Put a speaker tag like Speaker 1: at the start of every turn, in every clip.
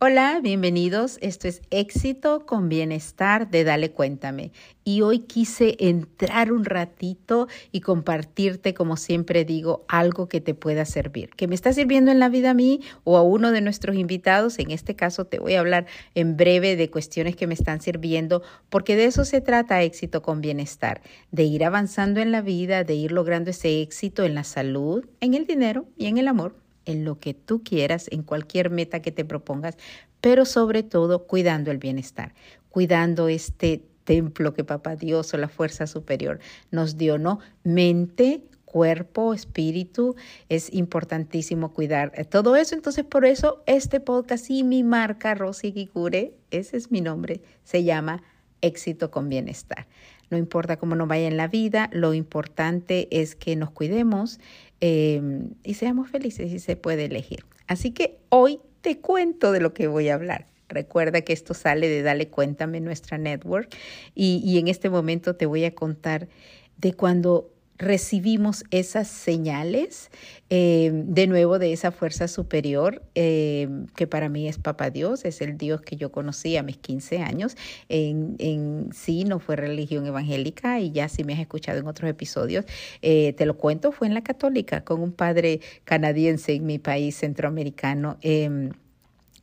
Speaker 1: Hola, bienvenidos. Esto es Éxito con Bienestar de Dale Cuéntame. Y hoy quise entrar un ratito y compartirte, como siempre digo, algo que te pueda servir, que me está sirviendo en la vida a mí o a uno de nuestros invitados. En este caso te voy a hablar en breve de cuestiones que me están sirviendo, porque de eso se trata Éxito con Bienestar, de ir avanzando en la vida, de ir logrando ese éxito en la salud, en el dinero y en el amor en lo que tú quieras, en cualquier meta que te propongas, pero sobre todo cuidando el bienestar, cuidando este templo que Papá Dios o la fuerza superior nos dio, ¿no? Mente, cuerpo, espíritu, es importantísimo cuidar todo eso. Entonces, por eso este podcast y mi marca, Rosy Gigure, ese es mi nombre, se llama Éxito con Bienestar. No importa cómo nos vaya en la vida, lo importante es que nos cuidemos em, y seamos felices y se puede elegir. Así que hoy te cuento de lo que voy a hablar. Recuerda que esto sale de Dale Cuéntame, nuestra network, y, y en este momento te voy a contar de cuando recibimos esas señales eh, de nuevo de esa fuerza superior eh, que para mí es Papá Dios, es el Dios que yo conocí a mis 15 años. En, sí no fue religión evangélica y ya si me has escuchado en otros episodios, eh, te lo cuento, fue en la católica con un padre canadiense en mi país centroamericano.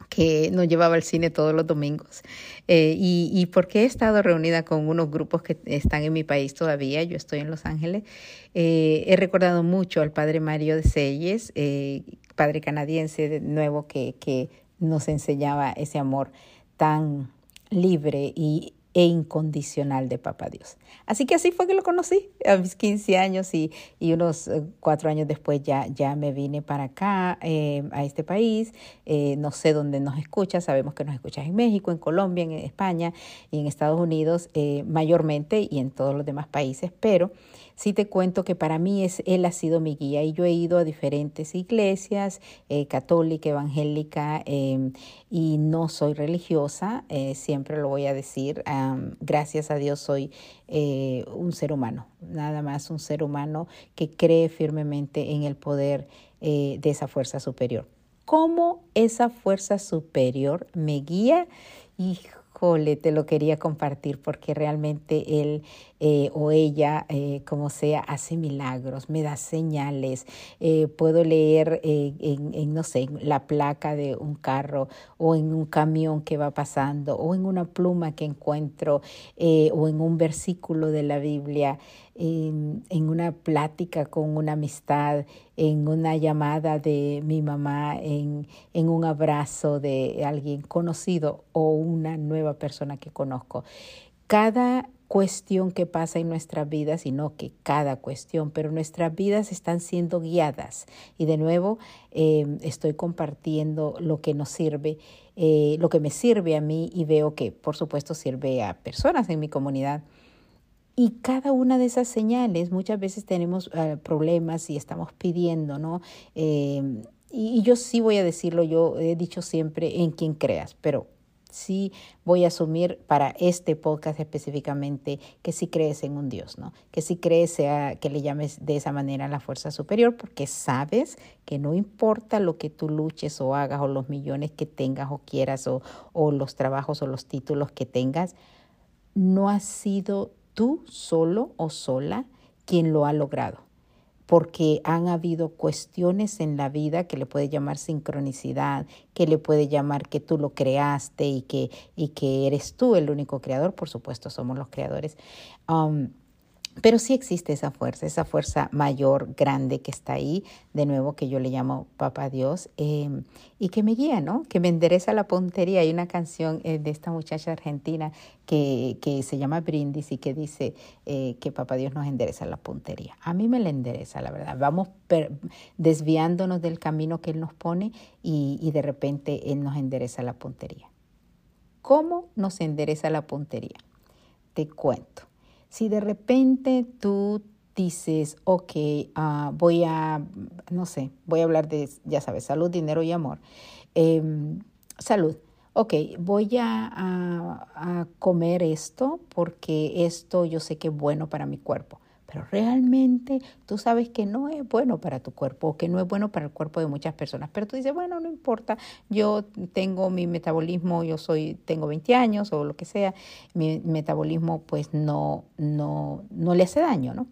Speaker 1: Que nos llevaba al cine todos los domingos. Eh, y, y, porque he estado reunida con unos grupos que están en mi país todavía, yo estoy en Los Ángeles, eh, he recordado mucho al padre Mario de Selles, eh, padre canadiense de nuevo, que, que nos enseñaba ese amor tan libre y e incondicional de Papá Dios. Así que así fue que lo conocí a mis 15 años y, y unos eh, cuatro años después ya, ya me vine para acá, eh, a este país. Eh, no sé dónde nos escuchas, sabemos que nos escuchas en México, en Colombia, en España y en Estados Unidos mayormente y en todos los demás países, pero sí te cuento que para mí es, él ha sido mi guía y yo he ido a diferentes iglesias, católica, evangélica, y no soy religiosa, siempre lo voy a decir, gracias a Dios soy eh, un ser humano, nada más un ser humano que cree firmemente en el poder de esa fuerza superior. ¿Cómo esa fuerza superior me guía? Jole, te lo quería compartir porque realmente él eh, o ella, eh, como sea, hace milagros, me da señales. Eh, puedo leer en, no sé, en la placa de un carro o en un camión que va pasando o en una pluma que encuentro o en un versículo de la Biblia en, en, una plática con una amistad, en una llamada de mi mamá, en, en un abrazo de alguien conocido o una nueva persona que conozco. Cada cuestión que pasa en nuestras vidas, sino que cada cuestión, pero nuestras vidas están siendo guiadas. Y de nuevo, em, estoy compartiendo lo que nos sirve, eh, lo que me sirve a mí y veo que, por supuesto, sirve a personas en mi comunidad y cada una de esas señales, muchas veces tenemos eh, problemas y estamos pidiendo, ¿no? Eh, y, yo sí voy a decirlo, yo he dicho siempre en quien creas, pero sí voy a asumir para este podcast específicamente que sí crees en un Dios, ¿no? Que sí crees que le llames de esa manera la fuerza superior, porque sabes que no importa lo que tú luches o hagas o los millones que tengas o quieras o, o los trabajos o los títulos que tengas, no has sido tú solo o sola quien lo ha logrado. porque han habido cuestiones en la vida que le puede llamar sincronicidad, que le puede llamar que tú lo creaste y que, y que eres tú el único creador, por supuesto somos los creadores. Um, pero sí existe esa fuerza, esa fuerza mayor, grande que está ahí, de nuevo que yo le llamo Papá Dios, em, y que me guía, ¿no? Que me endereza la puntería. Hay una canción eh, de esta muchacha argentina que, se llama Brindis y que dice eh, que Papá Dios nos endereza la puntería. A mí me la endereza, la verdad. Vamos desviándonos del camino que Él nos pone y, y de repente Él nos endereza la puntería. ¿Cómo nos endereza la puntería? Te cuento. Si de repente tú dices, ok, uh, voy a, no sé, voy a hablar de, ya sabes, salud, dinero y amor. Eh, salud. Ok, voy a, a, comer esto porque esto yo sé que es bueno para mi cuerpo pero realmente tú sabes que no es bueno para tu cuerpo o que no es bueno para el cuerpo de muchas personas. Pero tú dices, bueno, no importa, yo tengo mi metabolismo, yo soy, tengo 20 años o lo que sea, mi metabolismo pues no, no, no le hace daño, ¿no?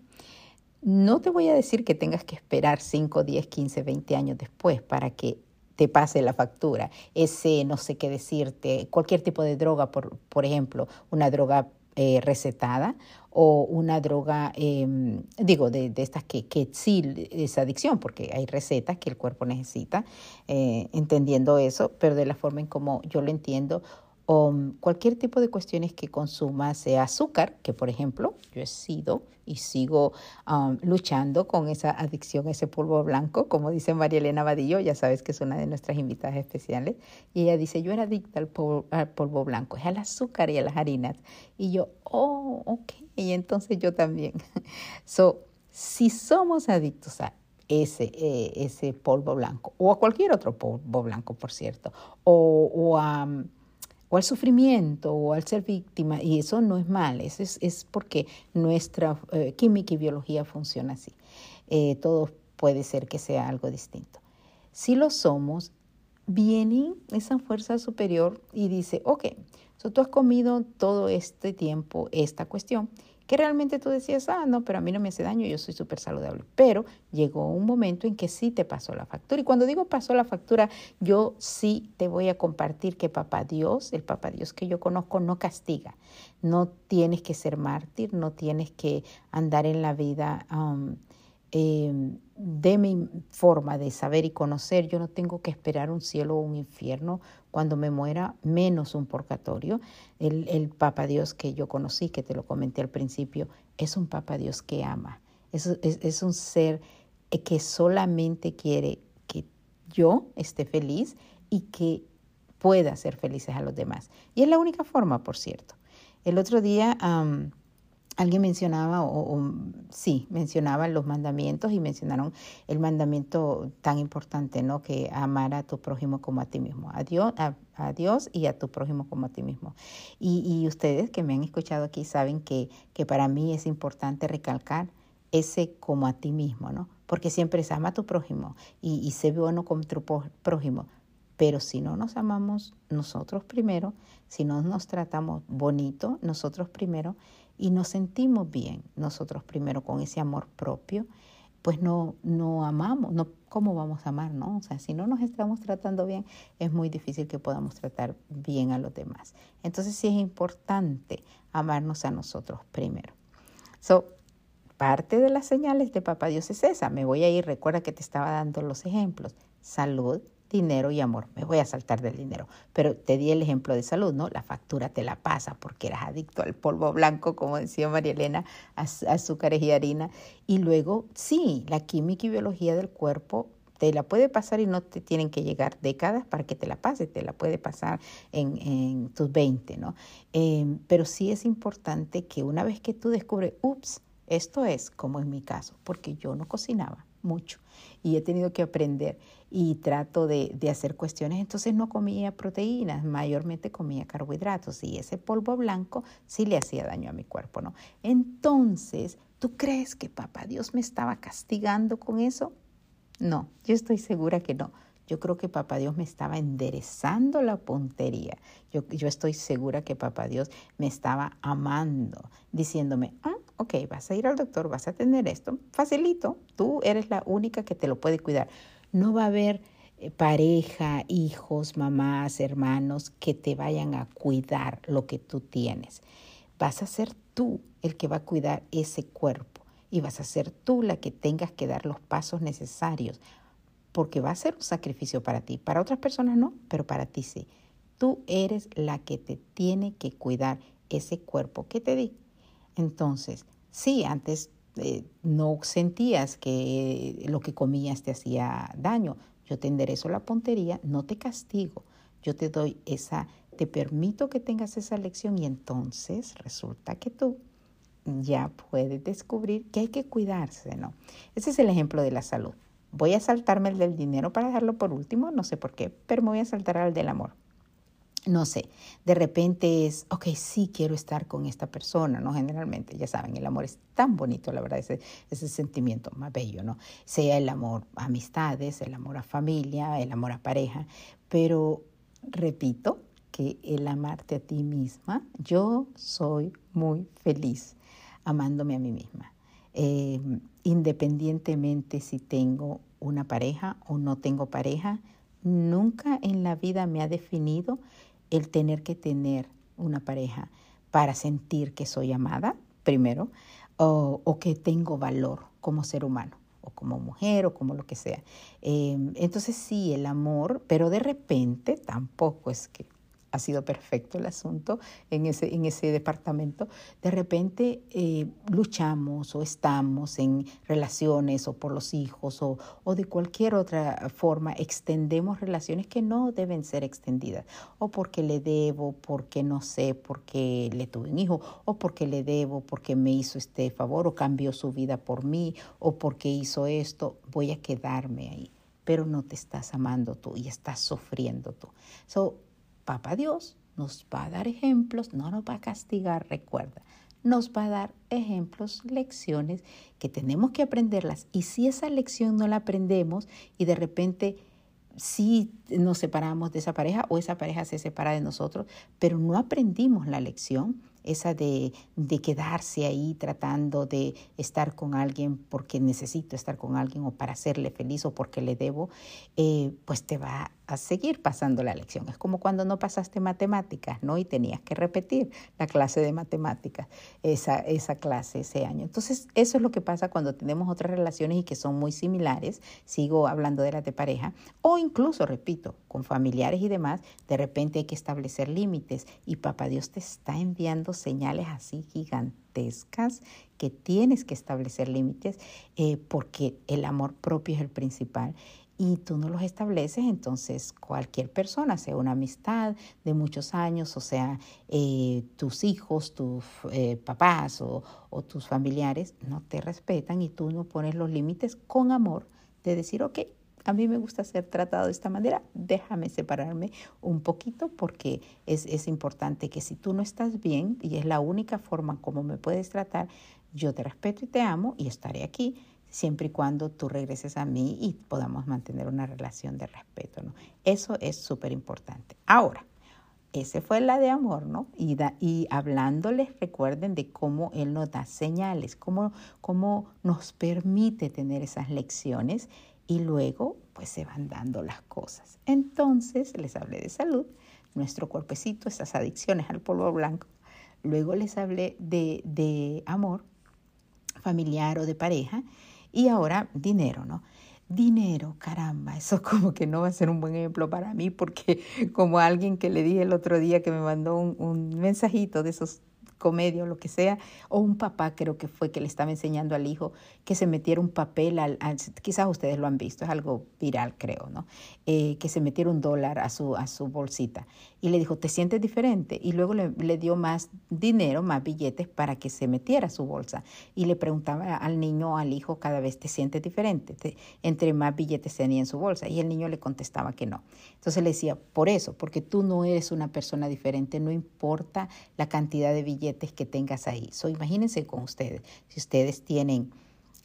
Speaker 1: No te voy a decir que tengas que esperar 5, 10, 15, 20 años después para que te pase la factura. Ese, no sé qué decirte, cualquier tipo de droga, por, por ejemplo, una droga eh, recetada o una droga, eh, digo, de, de, estas que, que sí es adicción, porque hay recetas que el cuerpo necesita, eh, entendiendo eso, pero de la forma en como yo lo entiendo, o cualquier tipo de cuestiones que consuma, sea azúcar, que por ejemplo yo he sido y sigo um, luchando con esa adicción, ese polvo blanco, como dice María Elena Vadillo, ya sabes que es una de nuestras invitadas especiales, y ella dice, yo era adicta al polvo, blanco, es al azúcar y a las harinas, y yo, oh, ok, y entonces yo también. so, si somos adictos a ese, eh, ese polvo blanco, o a cualquier otro polvo blanco, por cierto, o, o a o al sufrimiento o al ser víctima, y eso no es mal, eso es, es porque nuestra eh, química y biología funciona así. Eh, todo puede ser que sea algo distinto. Si lo somos, viene esa fuerza superior y dice, ok, so tú has comido todo este tiempo esta cuestión que realmente tú decías, ah, no, pero a mí no me hace daño, yo soy súper saludable. Pero llegó un momento en que sí te pasó la factura. Y cuando digo pasó la factura, yo sí te voy a compartir que Papá Dios, el Papá Dios que yo conozco, no castiga. No tienes que ser mártir, no tienes que andar en la vida. Em, de mi forma de saber y conocer, yo no tengo que esperar un cielo o un infierno cuando me muera, menos un purgatorio. El, el Papa Dios que yo conocí, que te lo comenté al principio, es un Papa Dios que ama. Es, es, un ser que solamente quiere que yo esté feliz y que pueda ser felices a los demás. Y es la única forma, por cierto. El otro día... alguien mencionaba, o, sí, mencionaban los mandamientos y mencionaron el mandamiento tan importante, ¿no? Que amar a tu prójimo como a ti mismo, a Dios, a, Dios y a tu prójimo como a ti mismo. Y, y, ustedes que me han escuchado aquí saben que, que para mí es importante recalcar ese como a ti mismo, ¿no? Porque siempre es ama a tu prójimo y, y sé bueno con tu prójimo. Pero si no nos amamos nosotros primero, si no nos tratamos bonito nosotros primero, y nos sentimos bien nosotros primero con ese amor propio, pues no, no amamos, no, ¿cómo vamos a amar? No? O sea, si no nos estamos tratando bien, es muy difícil que podamos tratar bien a los demás. Entonces sí es importante amarnos a nosotros primero. So, parte de las señales de Papá Dios es esa. Me voy a ir, recuerda que te estaba dando los ejemplos. Salud, dinero y amor. Me voy a saltar del dinero, pero te di el ejemplo de salud, ¿no? La factura te la pasa porque eras adicto al polvo blanco, como decía María Elena, azúcares y harina. Y luego, sí, la química y biología del cuerpo te la puede pasar y no te tienen que llegar décadas para que te la pase, te la puede pasar en, en tus 20, ¿no? Em, pero sí es importante que una vez que tú descubres, ups, esto es como en mi caso, porque yo no cocinaba mucho y he tenido que aprender y trato de, de, hacer cuestiones, entonces no comía proteínas, mayormente comía carbohidratos y ese polvo blanco sí le hacía daño a mi cuerpo, ¿no? Entonces, ¿tú crees que papá Dios me estaba castigando con eso? No, yo estoy segura que no. Yo creo que papá Dios me estaba enderezando la puntería. Yo, yo estoy segura que papá Dios me estaba amando, diciéndome, ah, ok, vas a ir al doctor, vas a tener esto, facilito, tú eres la única que te lo puede cuidar. No va a haber eh, pareja, hijos, mamás, hermanos que te vayan a cuidar lo que tú tienes. Vas a ser tú el que va a cuidar ese cuerpo y vas a ser tú la que tengas que dar los pasos necesarios porque va a ser un sacrificio para ti. Para otras personas no, pero para ti sí. Tú eres la que te tiene que cuidar ese cuerpo que te di. Entonces, sí, antes eh, no sentías que lo que comías te hacía daño. Yo te enderezo la puntería, no te castigo. Yo te doy esa, te permito que tengas esa lección y entonces resulta que tú ya puedes descubrir que hay que cuidarse, ¿no? Ese es el ejemplo de la salud. Voy a saltarme el del dinero para dejarlo por último, no sé por qué, pero me voy a saltar al del amor. No sé, de repente es, ok, sí quiero estar con esta persona, ¿no? Generalmente, ya saben, el amor es tan bonito, la verdad, ese, ese sentimiento más bello, ¿no? Sea el amor a amistades, el amor a familia, el amor a pareja, pero repito que el amarte a ti misma, yo soy muy feliz amándome a mí misma. Eh, independientemente si tengo una pareja o no tengo pareja, nunca en la vida me ha definido el tener que tener una pareja para sentir que soy amada, primero, o, que tengo valor como ser humano, o como mujer, o como lo que sea. Eh, entonces sí, el amor, pero de repente tampoco es que ha sido perfecto el asunto en ese, en ese departamento, de repente eh, luchamos o estamos en relaciones o por los hijos o, o, de cualquier otra forma extendemos relaciones que no deben ser extendidas, o porque le debo, porque no sé, porque le tuve un hijo, o porque le debo, porque me hizo este favor o cambió su vida por mí, o porque hizo esto, voy a quedarme ahí. Pero no te estás amando tú y estás sufriendo tú. So, Papá Dios nos va a dar ejemplos, no nos va a castigar, recuerda, nos va a dar ejemplos, lecciones que tenemos que aprenderlas. Y si esa lección no la aprendemos y de repente sí nos separamos de esa pareja o esa pareja se separa de nosotros, pero no aprendimos la lección, esa de, de, quedarse ahí tratando de estar con alguien porque necesito estar con alguien o para hacerle feliz o porque le debo, eh, pues te va a seguir pasando la lección. Es como cuando no pasaste matemáticas, ¿no? Y tenías que repetir la clase de matemáticas, esa, esa clase ese año. Entonces, eso es lo que pasa cuando tenemos otras relaciones y que son muy similares, sigo hablando de las de pareja, o incluso, repito, con familiares y demás, de repente hay que establecer límites y papá Dios te está enviando señales así gigantescas que tienes que establecer límites eh, porque el amor propio es el principal y tú no los estableces, entonces cualquier persona, sea una amistad de muchos años, o sea, eh, tus hijos, tus eh, papás o, o, tus familiares, no te respetan y tú no pones los límites con amor de decir, ok, a mí me gusta ser tratado de esta manera, déjame separarme un poquito porque es, es importante que si tú no estás bien y es la única forma como me puedes tratar, yo te respeto y te amo y estaré aquí siempre y cuando tú regreses a mí y podamos mantener una relación de respeto, ¿no? Eso es súper importante. Ahora, ese fue la de amor, ¿no? Y, y hablándoles, recuerden de cómo Él nos da señales, cómo, cómo nos permite tener esas lecciones y luego pues se van dando las cosas. Entonces les hablé de salud, nuestro cuerpecito, esas adicciones al polvo blanco. Luego les hablé de, de amor familiar o de pareja y ahora dinero, ¿no? Dinero, caramba, eso como que no va a ser un buen ejemplo para mí porque como alguien que le dije el otro día que me mandó un, un mensajito de esos comedia o lo que sea, o un papá creo que fue que le estaba enseñando al hijo que se metiera un papel, al, quizás ustedes lo han visto, es algo viral creo, ¿no? Eh, que se metiera un dólar a su, a su bolsita y le dijo, ¿te sientes diferente? Y luego le, dio más dinero, más billetes para que se metiera a su bolsa y le preguntaba al niño al hijo cada vez, ¿te sientes diferente? entre más billetes tenía en su bolsa y el niño le contestaba que no. Entonces le decía, por eso, porque tú no eres una persona diferente, no importa la cantidad de billetes que tengas ahí. So, imagínense con ustedes, si ustedes tienen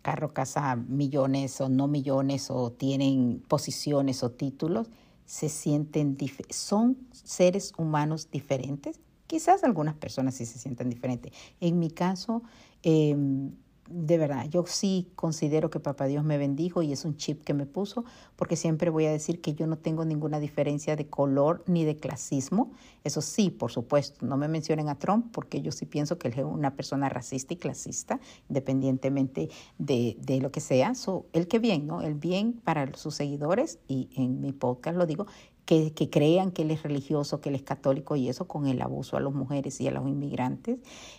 Speaker 1: carro, casa, millones o no millones, o tienen posiciones o títulos, se sienten, son seres humanos diferentes, Quizás algunas personas sí se sientan diferentes. En mi caso, em, de verdad, yo sí considero que Papá Dios me bendijo y es un chip que me puso, porque siempre voy a decir que yo no tengo ninguna diferencia de color ni de clasismo. Eso sí, por supuesto, no me mencionen a Trump, porque yo sí pienso que él es una persona racista y clasista, independientemente de, de lo que sea. So, el que bien, ¿no? El bien para sus seguidores, y en mi podcast lo digo, que, que, crean que él es religioso, que él es católico y eso con el abuso a las mujeres y a los inmigrantes.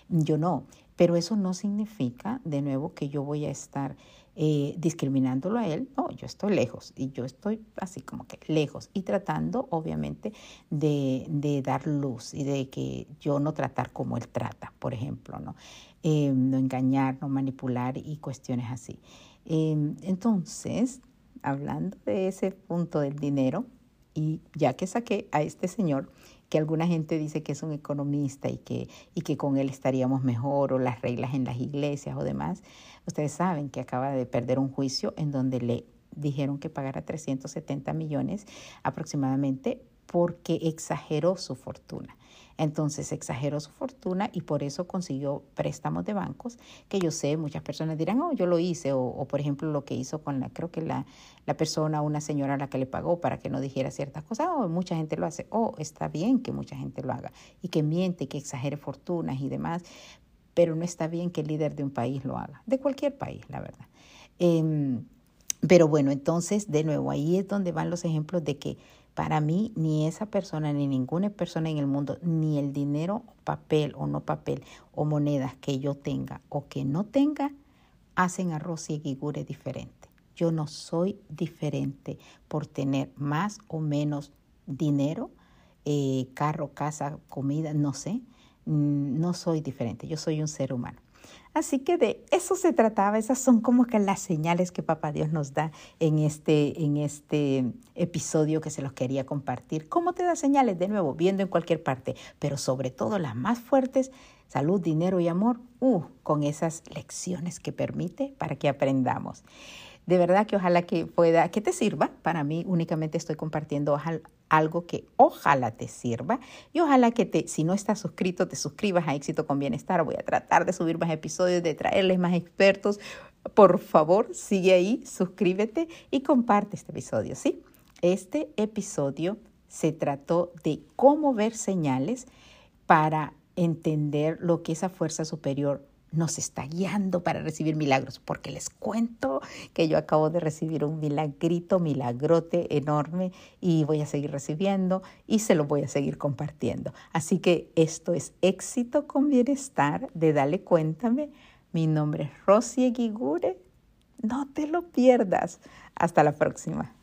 Speaker 1: Yo no. Pero eso no significa, de nuevo, que yo voy a estar eh, discriminándolo a él. No, yo estoy lejos y yo estoy así como que lejos y tratando, obviamente, de, dar luz y de que yo no tratar como él trata, por ejemplo, ¿no? Eh, no engañar, no manipular y cuestiones así. Eh, entonces, hablando de ese punto del dinero, y ya que saqué a este señor, que alguna gente dice que es un economista y que, y que con él estaríamos mejor, o las reglas en las iglesias o demás. Ustedes saben que acaba de perder un juicio en donde le dijeron que pagara 370 millones aproximadamente porque exageró su fortuna. Entonces exageró su fortuna y por eso consiguió préstamos de bancos, que yo sé, muchas personas dirán, oh, yo lo hice, o, por ejemplo lo que hizo con la, creo que la, la persona, una señora a la que le pagó para que no dijera ciertas cosas, oh, mucha gente lo hace, oh, está bien que mucha gente lo haga, y que miente, que exagere fortunas y demás, pero no está bien que el líder de un país lo haga, de cualquier país, la verdad. Em, pero bueno, entonces, de nuevo, ahí es donde van los ejemplos de que para mí, ni esa persona, ni ninguna persona en el mundo, ni el dinero, papel o no papel, o monedas que yo tenga o que no tenga, hacen a Rosy Guigure diferente. Yo no soy diferente por tener más o menos dinero, eh, carro, casa, comida, no sé. Mm, no soy diferente, yo soy un ser humano. Así que de eso se trataba, esas son como que las señales que Papá Dios nos da en este, en este episodio que se los quería compartir. ¿Cómo te da señales? De nuevo, viendo en cualquier parte, pero sobre todo las más fuertes, salud, dinero y amor, uh, con esas lecciones que permite para que aprendamos. De verdad que ojalá que pueda, que te sirva. Para mí únicamente estoy compartiendo algo que ojalá te sirva y ojalá que te, si no estás suscrito, te suscribas a Éxito con Bienestar. Voy a tratar de subir más episodios, de traerles más expertos. Por favor, sigue ahí, suscríbete y comparte este episodio, ¿sí? Este episodio se trató de cómo ver señales para entender lo que esa fuerza superior nos está guiando para recibir milagros, porque les cuento que yo acabo de recibir un milagrito, milagrote enorme y voy a seguir recibiendo y se lo voy a seguir compartiendo. Así que esto es éxito con bienestar de Dale Cuéntame. Mi nombre es Rosy Guigure. No te lo pierdas. Hasta la próxima.